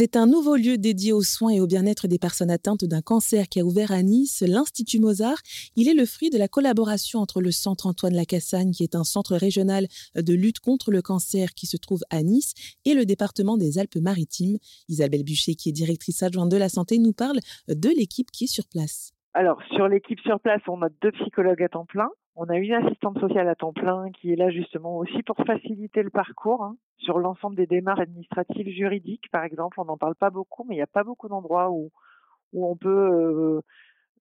C'est un nouveau lieu dédié aux soins et au bien-être des personnes atteintes d'un cancer qui a ouvert à Nice, l'Institut Mozart. Il est le fruit de la collaboration entre le Centre Antoine Lacassagne, qui est un centre régional de lutte contre le cancer qui se trouve à Nice, et le département des Alpes-Maritimes. Isabelle Bûcher, qui est directrice adjointe de la santé, nous parle de l'équipe qui est sur place. Alors, sur l'équipe sur place, on a deux psychologues à temps plein. On a une assistante sociale à temps plein qui est là justement aussi pour faciliter le parcours hein, sur l'ensemble des démarches administratives juridiques, par exemple. On n'en parle pas beaucoup, mais il n'y a pas beaucoup d'endroits où, où on peut euh,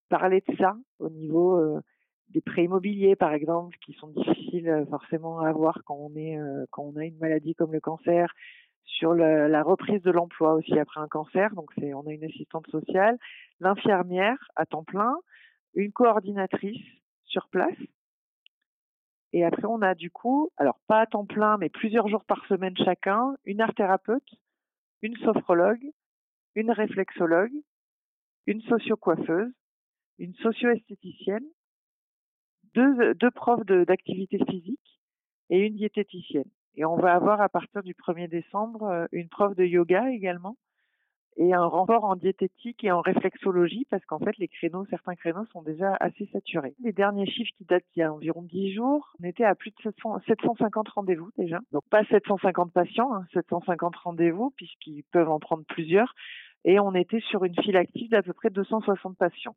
parler de ça au niveau euh, des prêts immobiliers, par exemple, qui sont difficiles euh, forcément à avoir quand on est quand on a une maladie comme le cancer, sur la reprise de l'emploi aussi après un cancer. Donc c'est on a une assistante sociale, l'infirmière à temps plein, une coordinatrice sur place et après, on a du coup, alors pas à temps plein, mais plusieurs jours par semaine chacun, une art thérapeute, une sophrologue, une réflexologue, une socio-coiffeuse, une socio-esthéticienne, deux, deux profs d'activité physique et une diététicienne. Et on va avoir à partir du 1er décembre euh, une prof de yoga également et un renfort en diététique et en réflexologie parce qu'en fait les créneaux, certains créneaux sont déjà assez saturés. Les derniers chiffres qui datent d'il y a environ 10 jours, on était à plus de 750 rendez-vous déjà. Donc pas 750 patients, 750 hein, rendez-vous puisqu'ils peuvent en prendre plusieurs. Et on était sur une file active d'à peu près 260 patients.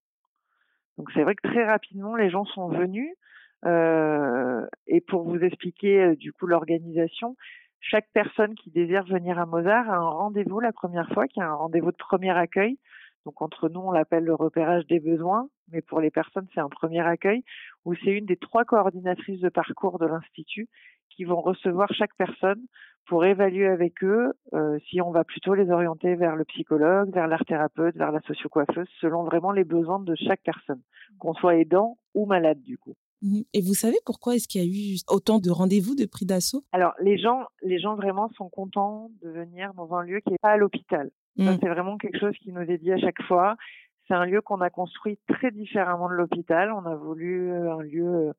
Donc c'est vrai que très rapidement les gens sont venus. Euh, et pour vous expliquer euh, du coup l'organisation, chaque personne qui désire venir à Mozart a un rendez-vous la première fois, qui a un rendez-vous de premier accueil. Donc entre nous, on l'appelle le repérage des besoins, mais pour les personnes, c'est un premier accueil où c'est une des trois coordinatrices de parcours de l'Institut qui vont recevoir chaque personne pour évaluer avec eux euh, si on va plutôt les orienter vers le psychologue, vers l'art thérapeute, vers la socio-coiffeuse, selon vraiment les besoins de chaque personne, qu'on soit aidant ou malade du coup. Mmh et vous savez pourquoi est-ce qu'il y a eu autant de rendez-vous de prix d'assaut? Alors les gens, les gens vraiment sont contents de venir dans un lieu qui n'est pas à l'hôpital. Mmh. C'est vraiment quelque chose qui nous est dit à chaque fois. C'est un lieu qu'on a construit très différemment de l'hôpital. On a voulu euh, un lieu euh,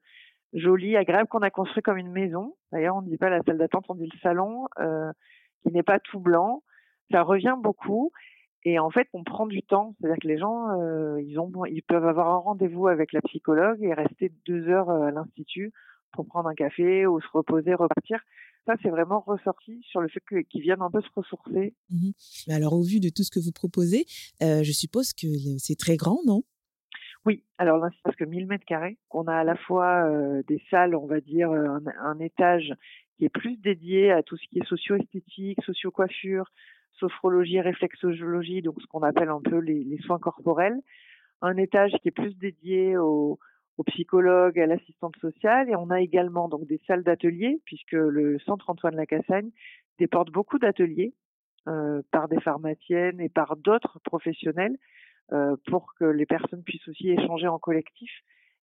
joli, agréable, qu'on a construit comme une maison. D'ailleurs, on ne dit pas la salle d'attente, on dit le salon, euh, qui n'est pas tout blanc. Ça revient beaucoup. Et en fait, on prend du temps, c'est-à-dire que les gens, euh, ils ont, ils peuvent avoir un rendez-vous avec la psychologue et rester deux heures euh, à l'institut pour prendre un café ou se reposer, repartir. Ça, c'est vraiment ressorti sur le fait qu'ils viennent un peu se ressourcer. Mmh alors, au vu de tout ce que vous proposez, euh, je suppose que c'est très grand, non? Oui, alors là, c'est parce que 1000 mètres carrés, qu'on a à la fois des salles, on va dire, un, un, étage qui est plus dédié à tout ce qui est socio-esthétique, socio-coiffure, sophrologie, réflexologie, donc ce qu'on appelle un peu les, soins corporels. Un étage qui est plus dédié aux, psychologues, à l'assistante sociale, et on a également donc des salles d'ateliers, puisque le centre Antoine Lacassagne déporte beaucoup d'ateliers euh, par des pharmaciennes et par d'autres professionnels euh, pour que les personnes puissent aussi échanger en collectif.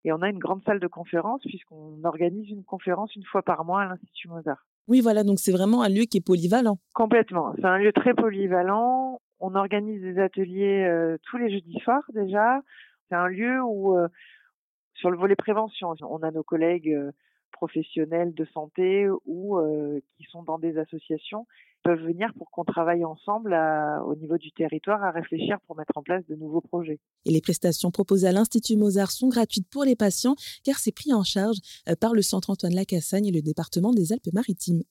Et on a une grande salle de conférence puisqu'on organise une conférence une fois par mois à l'Institut Mozart. Oui, voilà, donc c'est vraiment un lieu qui est polyvalent. Complètement. C'est un lieu très polyvalent. On organise des ateliers euh, tous les jeudis soirs déjà. C'est un lieu où, euh, sur le volet prévention, on a nos collègues euh, professionnels de santé ou qui sont dans des associations peuvent venir pour qu'on travaille ensemble au niveau du territoire à réfléchir pour mettre en place de nouveaux projets. Et les prestations proposées à l'Institut Mozart sont gratuites pour les patients car c'est pris en charge par le Centre Antoine Lacassagne et le département des Alpes-Maritimes.